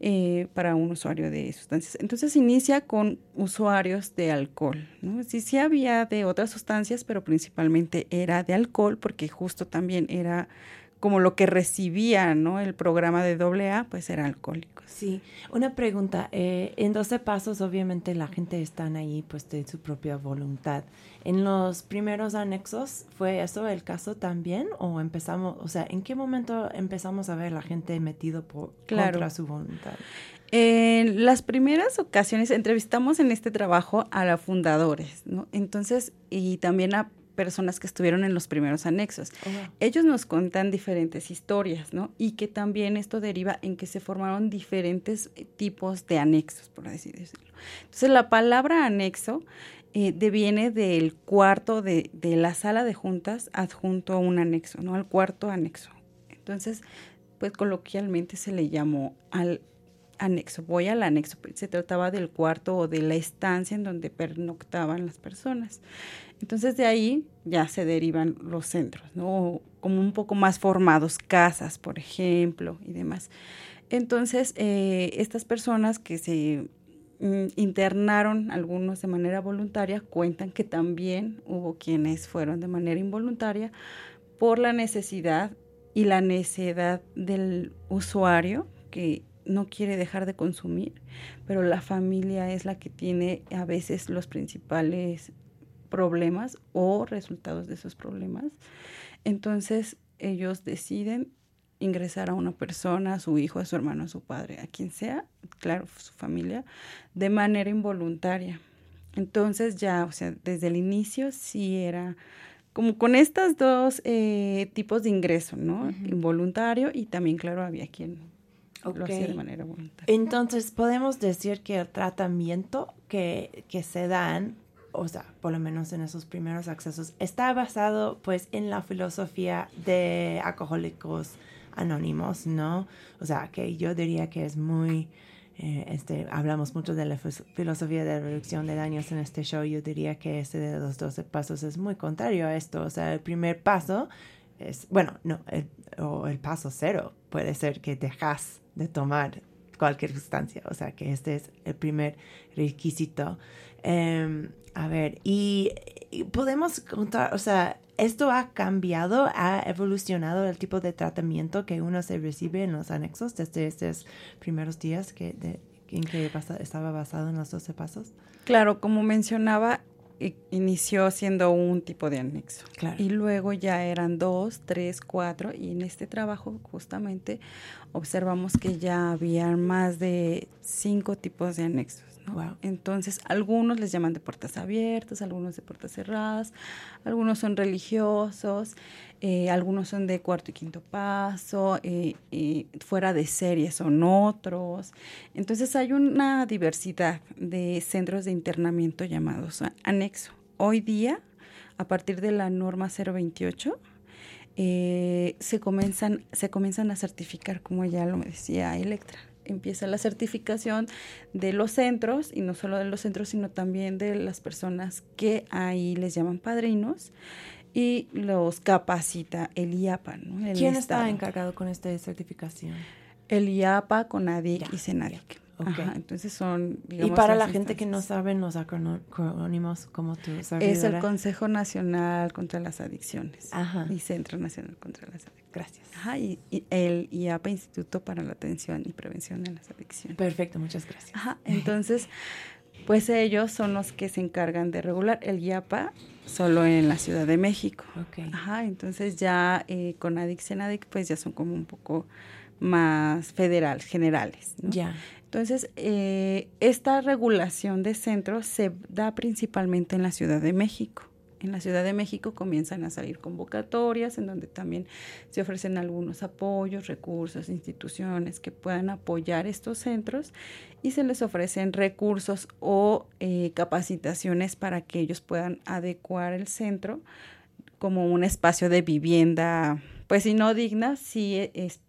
eh, para un usuario de sustancias. Entonces inicia con usuarios de alcohol, ¿no? Sí, sí había de otras sustancias, pero principalmente era de alcohol, porque justo también era como lo que recibía, ¿no? El programa de AA, pues era alcohólicos. Sí, una pregunta. eh, en 12 pasos, obviamente, la gente está ahí pues de su propia voluntad. ¿En los primeros anexos fue eso el caso también? ¿O empezamos, o sea, en qué momento empezamos a ver la gente metido por, Claro. contra su voluntad? En las primeras ocasiones entrevistamos en este trabajo a los fundadores, ¿no? Entonces, y también a personas que estuvieron en los primeros anexos. Ellos nos cuentan diferentes historias, ¿no? Y que también esto deriva en que se formaron diferentes eh, tipos de anexos, por así decirlo. Entonces, la palabra anexo eh, deviene del cuarto de, de la sala de juntas adjunto a un anexo, ¿no? Al cuarto anexo. Entonces, pues coloquialmente se le llamó al anexo, voy al anexo. Se trataba del cuarto o de la estancia en donde pernoctaban las personas. Entonces de ahí ya se derivan los centros, ¿no? Como un poco más formados, casas, por ejemplo, y demás. Entonces, eh, estas personas que se mm, internaron, algunos de manera voluntaria, cuentan que también hubo quienes fueron de manera involuntaria por la necesidad y la necedad del usuario que no quiere dejar de consumir, pero la familia es la que tiene a veces los principales problemas o resultados de esos problemas. Entonces ellos deciden ingresar a una persona, a su hijo, a su hermano, a su padre, a quien sea, claro, su familia, de manera involuntaria. Entonces ya, o sea, desde el inicio sí era como con estos dos eh, tipos de ingreso, ¿no? Involuntario y también, claro, había quien lo hacía de manera voluntaria. Entonces, podemos decir que el tratamiento que, que se dan, o sea, por lo menos en esos primeros accesos, está basado pues en la filosofía de alcohólicos anónimos, ¿no? O sea, que yo diría que es muy, eh, este, hablamos mucho de la filosofía de reducción de daños en este show, yo diría que ese de los 12 pasos es muy contrario a esto, o sea, el primer paso es, bueno, no, el, o el paso cero puede ser que dejas de tomar cualquier sustancia, o sea que este es el primer requisito. Em, a ver, y, podemos contar, o sea, esto ha cambiado, ha evolucionado el tipo de tratamiento que uno se recibe en los anexos desde estos primeros días que, en que estaba basado en los 12 pasos. Claro, como mencionaba, inició siendo un tipo de anexo. Claro. Y luego ya eran dos, tres, cuatro. Y en este trabajo justamente observamos que ya había más de cinco tipos de anexos. ¿no? Wow. Entonces, algunos les llaman de puertas abiertas, algunos de puertas cerradas, algunos son religiosos, eh, algunos son de cuarto y quinto paso, eh, fuera de serie son otros. Entonces hay una diversidad de centros de internamiento llamados anexo. Hoy día, a partir de la norma 028, eh, se, comienzan, se comienzan a certificar, como ya lo decía Electra. Empieza la certificación de los centros, y no solo de los centros, sino también de las personas que ahí les llaman padrinos, y los capacita el IAPA. ¿no? El ¿Quién Estado. está encargado con esta certificación? El IAPA, CONADIC y SENADIC. ok. Ajá, entonces son, Y para la gente que no saben los acrónimos como tú, Es el. Consejo Nacional contra las Adicciones Ajá. y Centro Nacional contra las Adicciones. Gracias. Ajá, y, y el IAPA, Instituto para la Atención y Prevención de las Adicciones. Perfecto, muchas gracias. Ajá, entonces, pues ellos son los que se encargan de regular el IAPA solo en la Ciudad de México. Ok. Ajá, entonces ya eh, con ADIC, Senadic, pues ya son como un poco más federal, generales. ¿no? Ya. Entonces, eh, esta regulación de centros se da principalmente en la Ciudad de México. En la Ciudad de México comienzan a salir convocatorias en donde también se ofrecen algunos apoyos, recursos, instituciones que puedan apoyar estos centros y se les ofrecen recursos o eh, capacitaciones para que ellos puedan adecuar el centro como un espacio de vivienda, pues si no digna, sí mm,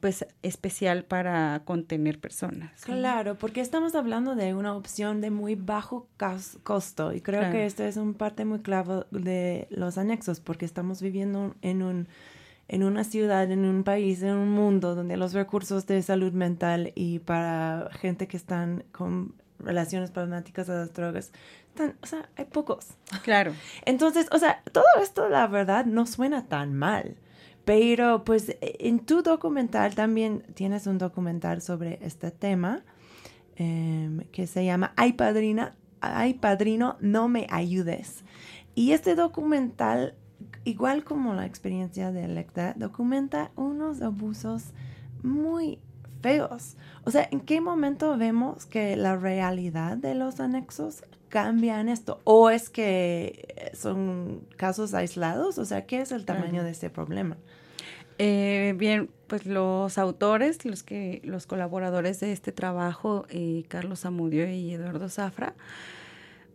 pues especial para contener personas. Claro, porque estamos hablando de una opción de muy bajo cos- costo y creo Claro. que esto es un parte muy clave de los anexos porque estamos viviendo en un en una ciudad, en un país, en un mundo donde los recursos de salud mental y para gente que están con relaciones problemáticas a las drogas, están, o sea, hay pocos. Claro. Entonces, o sea, todo esto, la verdad, no suena tan mal. Pero, pues, en tu documental también tienes un documental sobre este tema em, que se llama Ay, padrina, Ay, padrino, no me ayudes. Y este documental, igual como la experiencia de Electra, documenta unos abusos muy feos. O sea, ¿en qué momento vemos que la realidad de los anexos cambia en esto? ¿O es que son casos aislados? O sea, ¿qué es el tamaño de este problema? Eh, bien, pues los autores, los que, los colaboradores de este trabajo, eh, Carlos Zamudio y Eduardo Zafra,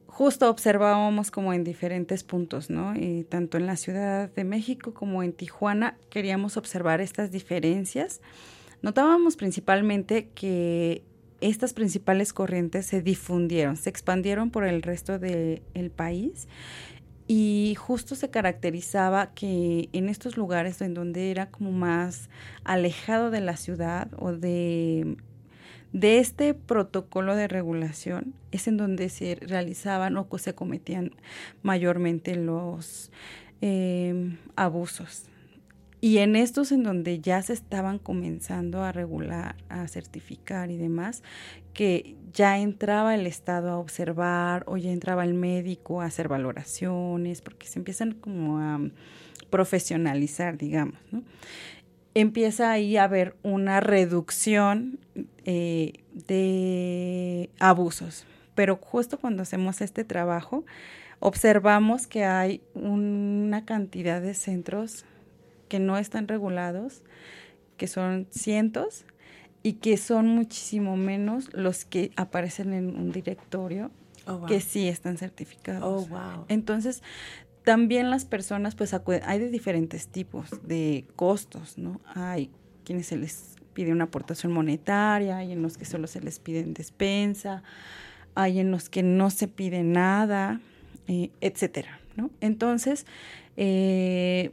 justo observábamos como en diferentes puntos, ¿no? Y tanto en la Ciudad de México como en Tijuana queríamos observar estas diferencias Notábamos principalmente que estas principales corrientes se difundieron, se expandieron por el resto del país y justo se caracterizaba que en estos lugares en donde era como más alejado de la ciudad o de, de este protocolo de regulación es en donde se realizaban o se cometían mayormente los eh, abusos. Y en estos en donde ya se estaban comenzando a regular, a certificar y demás, que ya entraba el Estado a observar o ya entraba el médico a hacer valoraciones, porque se empiezan como a profesionalizar, digamos, ¿no? Empieza ahí a haber una reducción eh, de abusos. Pero justo cuando hacemos este trabajo, observamos que hay una cantidad de centros que no están regulados, que son cientos y que son muchísimo menos los que aparecen en un directorio Oh, wow. que sí están certificados. Oh, wow. Entonces, también las personas, pues hay de diferentes tipos de costos, ¿no? Hay quienes se les pide una aportación monetaria, hay en los que solo se les pide en despensa, hay en los que no se pide nada, eh, etcétera, ¿no? Entonces, eh,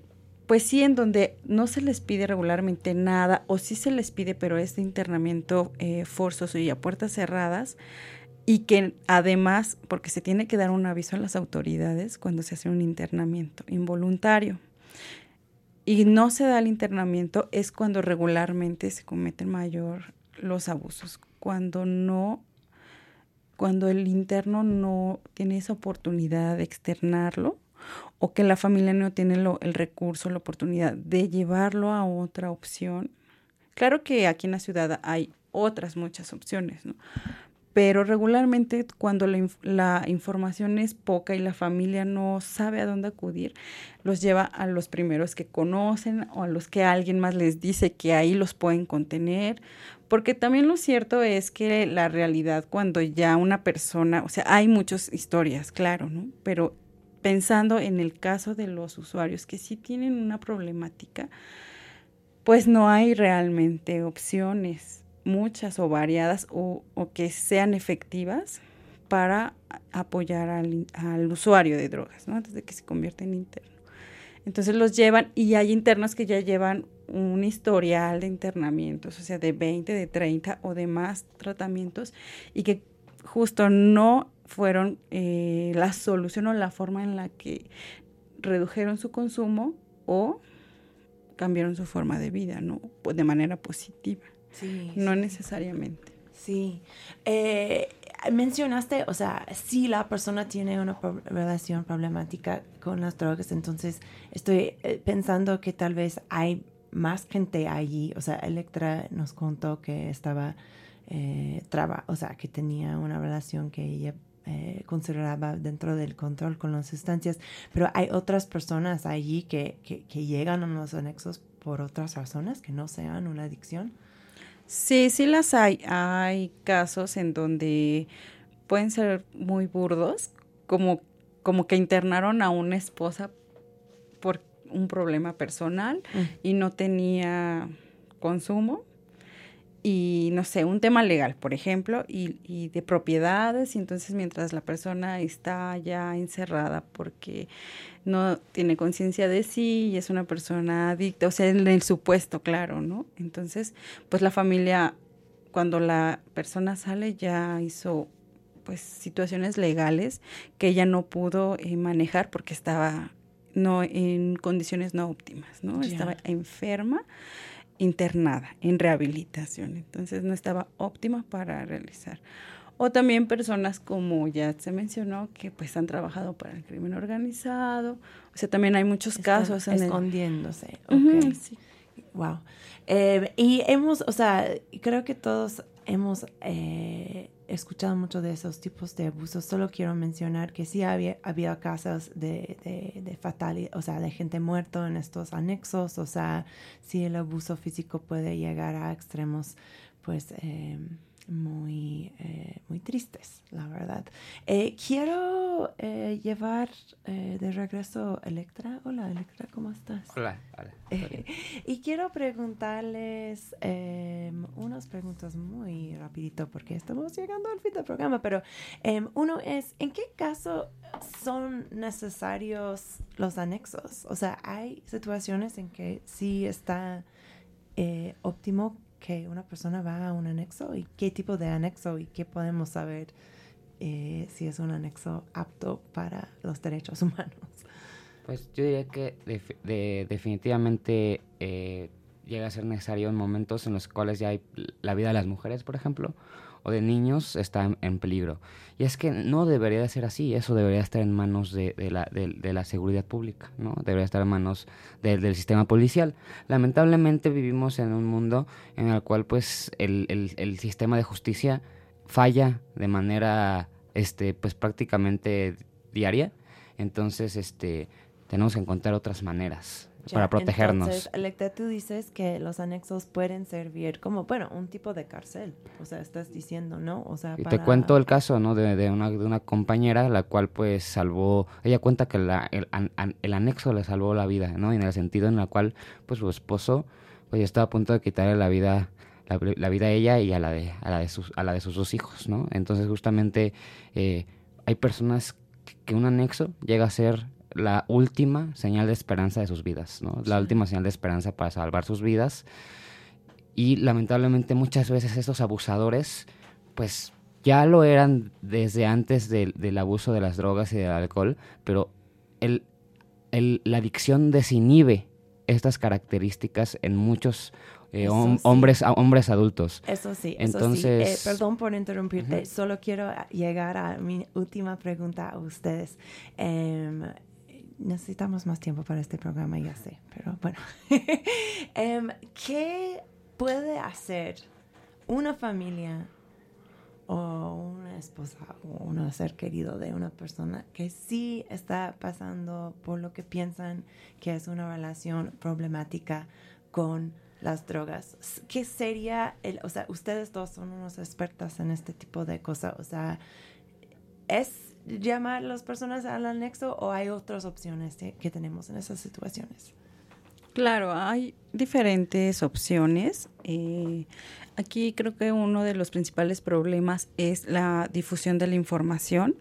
pues sí, en donde no se les pide regularmente nada, o sí se les pide, pero es de internamiento eh, forzoso y a puertas cerradas, y que además, porque se tiene que dar un aviso a las autoridades cuando se hace un internamiento involuntario. Y no se da el internamiento es cuando regularmente se cometen mayor los abusos, cuando no cuando el interno no tiene esa oportunidad de externarlo o que la familia no tiene lo- el recurso, la oportunidad de llevarlo a otra opción. Claro que aquí en la ciudad hay otras muchas opciones, ¿no? Pero regularmente cuando la, la información es poca y la familia no sabe a dónde acudir, los lleva a los primeros que conocen o a los que alguien más les dice que ahí los pueden contener. Porque también lo cierto es que la realidad cuando ya una persona, o sea, hay muchas historias, claro, ¿no? Pero pensando en el caso de los usuarios que sí tienen una problemática, pues no hay realmente opciones, muchas o variadas, o, que sean efectivas para apoyar al, al usuario de drogas, ¿no? Antes de que se convierta en interno. Entonces los llevan y hay internos que ya llevan un historial de internamientos, o sea, de 20, de 30 o de más tratamientos y que justo no fueron eh, la solución o la forma en la que redujeron su consumo o cambiaron su forma de vida, ¿no? Pues De manera positiva, Sí, no sí. necesariamente. Sí. Eh, mencionaste, o sea, si la persona tiene una pro- relación problemática con las drogas, entonces estoy eh, pensando que tal vez hay más gente allí. O sea, Electra nos contó que estaba, eh, traba, o sea, que tenía una relación que ella eh, consideraba dentro del control con las sustancias, pero hay otras personas allí que, que, que llegan a los anexos por otras razones que no sean una adicción. Sí, sí las hay. Hay casos en donde pueden ser muy burdos, como, como que internaron a una esposa por un problema personal y no tenía consumo. Y no sé, un tema legal, por ejemplo, y, y de propiedades, y entonces mientras la persona está ya encerrada porque no tiene conciencia de sí y es una persona adicta, o sea, en el supuesto, claro, ¿no? Entonces, pues la familia, cuando la persona sale, ya hizo pues situaciones legales que ella no pudo eh, manejar porque estaba no en condiciones no óptimas, ¿no? Ya. Estaba enferma, internada en rehabilitación, entonces no estaba óptima para realizar. O también personas como ya se mencionó que pues han trabajado para el crimen organizado, o sea, también hay muchos Están casos en el... escondiéndose. Sí. Wow. Eh, y hemos, o sea, creo que todos hemos eh, escuchado mucho de esos tipos de abusos. Solo quiero mencionar que sí había, había casos de, de, fatalidad, o sea, de gente muerta en estos anexos. O sea, sí el abuso físico puede llegar a extremos, pues, eh, muy, eh, muy tristes, la verdad. Eh, quiero eh, llevar eh, de regreso Electra. Hola, Electra, ¿cómo estás? Hola, hola. Y quiero preguntarles em, unas preguntas muy rapidito porque estamos llegando al fin del programa, pero em, uno es, ¿en qué caso son necesarios los anexos? O sea, hay situaciones en que sí está eh, óptimo que una persona va a un anexo y qué tipo de anexo y qué podemos saber eh, si es un anexo apto para los derechos humanos. Pues yo diría que def- de- definitivamente eh, llega a ser necesario en momentos en los cuales ya hay la vida de las mujeres, por ejemplo, o de niños está en, peligro. Y es que no debería de ser así, eso debería estar en manos de, la, de- la seguridad pública, ¿no? Debería estar en manos de- del sistema policial. Lamentablemente vivimos en un mundo en el cual pues el, el- el sistema de justicia falla de manera este pues prácticamente diaria. Entonces, este tenemos que encontrar otras maneras Ya, para protegernos. Entonces, Electa, tú dices que los anexos pueden servir como, bueno, un tipo de cárcel. O sea, estás diciendo, ¿no? O sea, Y para... te cuento el caso, ¿no? De, de una, de una compañera, la cual pues salvó, ella cuenta que la- el, an- an- el anexo le salvó la vida, ¿no? Y en el sentido en el cual pues su esposo pues estaba a punto de quitarle la vida, la, la vida a ella y a la de, a la de sus, a la de sus dos hijos, ¿no? Entonces justamente eh, hay personas que un anexo llega a ser la última señal de esperanza de sus vidas, ¿no? La Sí. última señal de esperanza para salvar sus vidas. Y lamentablemente muchas veces estos abusadores, pues ya lo eran desde antes del, del abuso de las drogas y del alcohol, pero el, el- la adicción desinhibe estas características en muchos eh, hom- sí. hombres, adultos. Eso sí, eso sí. Entonces- Eh, perdón por interrumpirte, solo quiero a- llegar a mi última pregunta a ustedes. Em, necesitamos más tiempo para este programa, ya sé, pero bueno. Em, ¿Qué puede hacer una familia o una esposa o un ser querido de una persona que sí está pasando por lo que piensan que es una relación problemática con las drogas. ¿Qué sería el, o sea, ustedes dos son unos expertas en este tipo de cosas, o sea, ¿es llamar a las personas al anexo o hay otras opciones que- que tenemos en esas situaciones? Claro, hay diferentes opciones. Eh, aquí creo que uno de los principales problemas es la difusión de la información,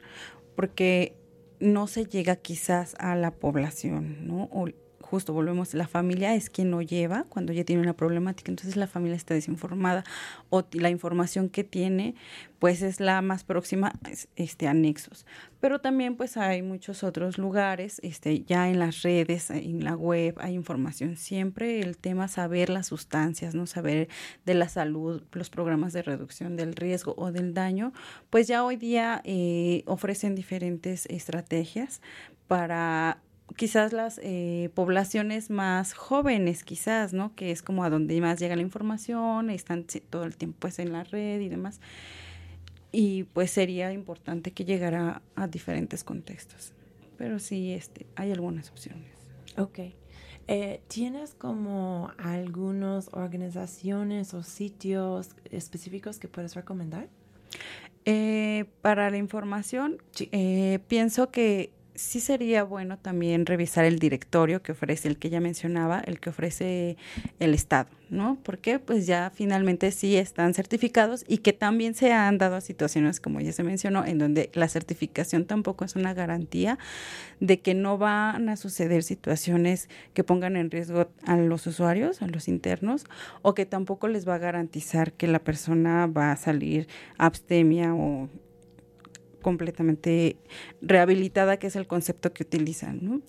porque no se llega quizás a la población, ¿no? Justo volvemos, la familia es quien lo lleva cuando ya tiene una problemática, entonces la familia está desinformada o la información que tiene pues es la más próxima es, este anexos. Pero también pues hay muchos otros lugares, este ya en las redes, en la web hay información siempre el tema saber las sustancias, no saber de la salud, los programas de reducción del riesgo o del daño, pues ya hoy día eh, ofrecen diferentes estrategias para quizás las eh, poblaciones más jóvenes, quizás, ¿no? Que es como a donde más llega la información, están todo el tiempo pues en la red y demás. Y pues sería importante que llegara a diferentes contextos. Pero sí, este, hay algunas opciones. Ok. Eh, ¿Tienes como algunas organizaciones o sitios específicos que puedes recomendar? Eh, para la información, Sí. pienso que sí sería bueno también revisar el directorio que ofrece, el que ya mencionaba, el que ofrece el Estado, ¿no? Porque pues ya finalmente sí están certificados y que también se han dado situaciones, como ya se mencionó, en donde la certificación tampoco es una garantía de que no van a suceder situaciones que pongan en riesgo a los usuarios, a los internos, o que tampoco les va a garantizar que la persona va a salir abstemia o completamente rehabilitada, que es el concepto que utilizan, ¿no?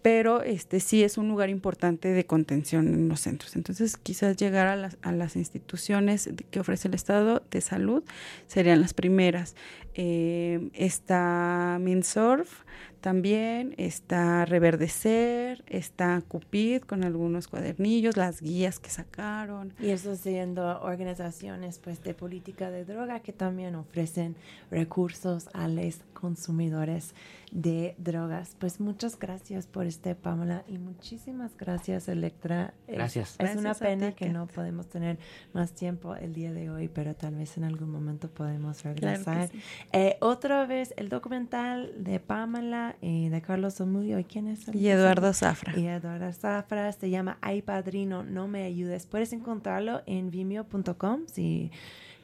Pero este sí es un lugar importante de contención en los centros. Entonces, quizás llegar a las, a las instituciones que ofrece el Estado de salud serían las primeras. Eh, está Minsurf también, está Reverdecer, está Cupid con algunos cuadernillos, las guías que sacaron. Y eso siendo organizaciones pues de política de droga que también ofrecen recursos a los consumidores de drogas. Pues muchas gracias por este, Pamela, y muchísimas gracias, Electra. Gracias. Es, una Gracias pena ti, que Kat. no podemos tener más tiempo el día de hoy, pero tal vez en algún momento podemos regresar. sí. Eh, otra vez el documental de Pamela y de Carlos Zamudio. ¿Y quién es? el Y Eduardo? Zafra. Y Eduardo Zafra se llama Ay Padrino, no me ayudes. Puedes encontrarlo en vimeo.com si,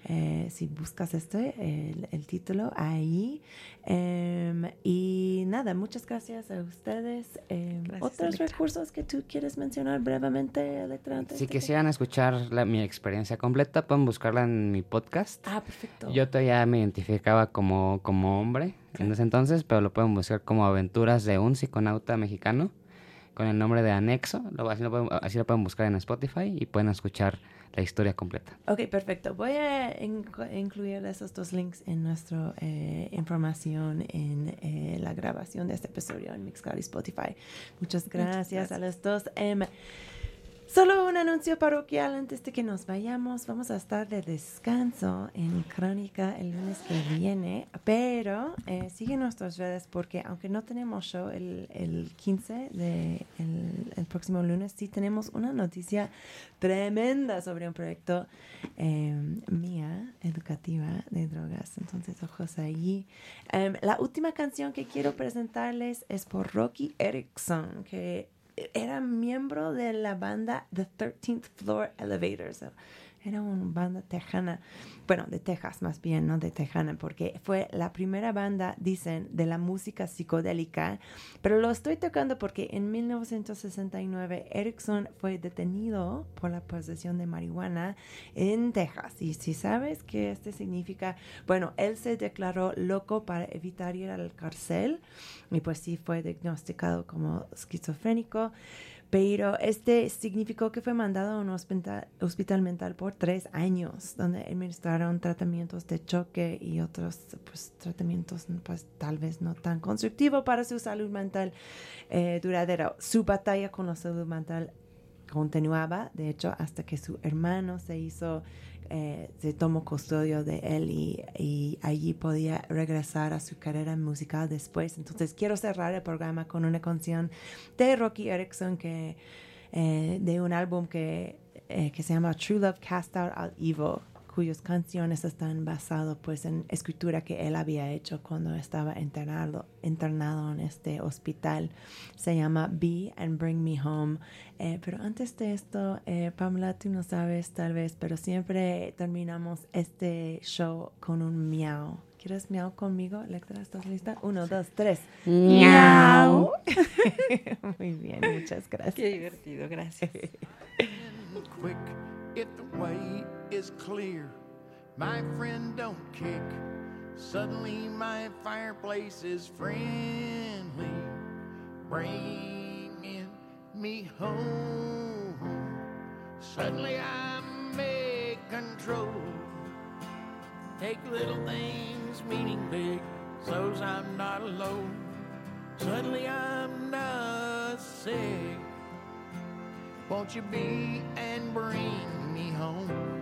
eh, si buscas este, el, el título ahí. Em, y nada, muchas gracias a ustedes. Em, Gracias, ¿Otros Electra. recursos que tú quieres mencionar brevemente, Electra? antes Si que- quisieran escuchar la- mi experiencia completa, pueden buscarla en mi podcast. Ah, perfecto. Yo todavía me identificaba como, como hombre en ese entonces, pero lo pueden buscar como Aventuras de un psiconauta mexicano con el nombre de Anexo. Lo, así, lo pueden, así lo pueden buscar en Spotify y pueden escuchar la historia completa. Ok, perfecto. Voy a inc- incluir esos dos links en nuestra eh, información en eh, la grabación de este episodio en Mixcloud y Spotify. Muchas gracias, a los dos. Solo un anuncio parroquial antes de que nos vayamos. Vamos a estar de descanso en Crónica el lunes que viene, pero eh, sigue nuestras redes porque aunque no tenemos show el, el 15 de el, próximo lunes, sí tenemos una noticia tremenda sobre un proyecto eh, mía, educativa de drogas. Entonces, ojos ahí. Em, la última canción que quiero presentarles es por Rocky Erickson, que era miembro de la banda The 13th Floor Elevators. Era una banda tejana, bueno, de Texas más bien, no de tejana, porque fue la primera banda, dicen, de la música psicodélica. Pero lo estoy tocando porque en 1969 Erickson fue detenido por la posesión de marihuana en Texas. Y si sabes qué este significa, bueno, él se declaró loco para evitar ir al cárcel y pues sí fue diagnosticado como esquizofrénico. Pero este significó que fue mandado a un hospital, mental por tres años, donde administraron tratamientos de choque y otros pues, tratamientos pues, tal vez no tan constructivos para su salud mental eh, duradera. Su batalla con la salud mental continuaba, de hecho, hasta que su hermano se hizo, eh, se tomó custodio de él y, y allí podía regresar a su carrera musical después. Entonces quiero cerrar el programa con una canción de Rocky Erickson que, eh, de un álbum que, eh, que se llama True Love Cast Out All Evil cuyas canciones están basadas pues en escritura que él había hecho cuando estaba internado, internado en este hospital. Se llama Be and Bring Me Home. Eh, pero antes de esto, eh, Pamela, tú no sabes tal vez, pero siempre terminamos este show con un miau. ¿Quieres miau conmigo? Electra, ¿estás lista? Uno, dos, tres. Miau. Muy bien, muchas gracias. Qué divertido, gracias. quick is clear. My friend don't kick. Suddenly my fireplace is friendly, bringing me home. Suddenly I'm in control. Take little things meaning big, so's I'm not alone. Suddenly I'm not sick. Won't you be and bring me home?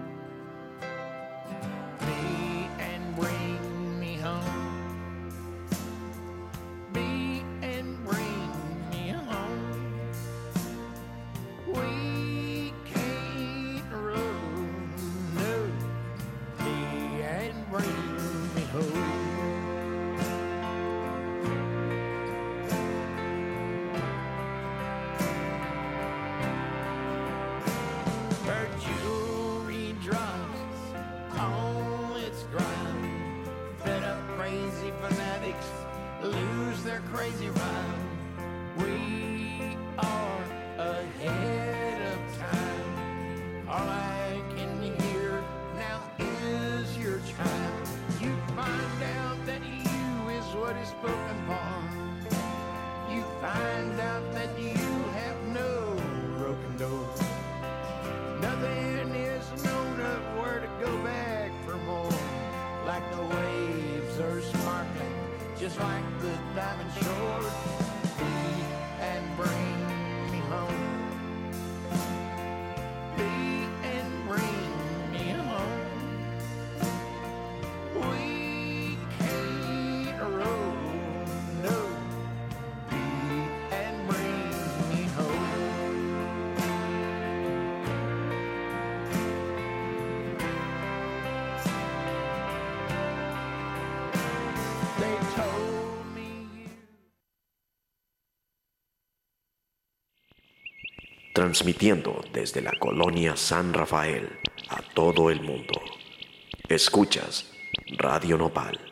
transmitiendo desde la colonia San Rafael a todo el mundo. Escuchas Radio Nopal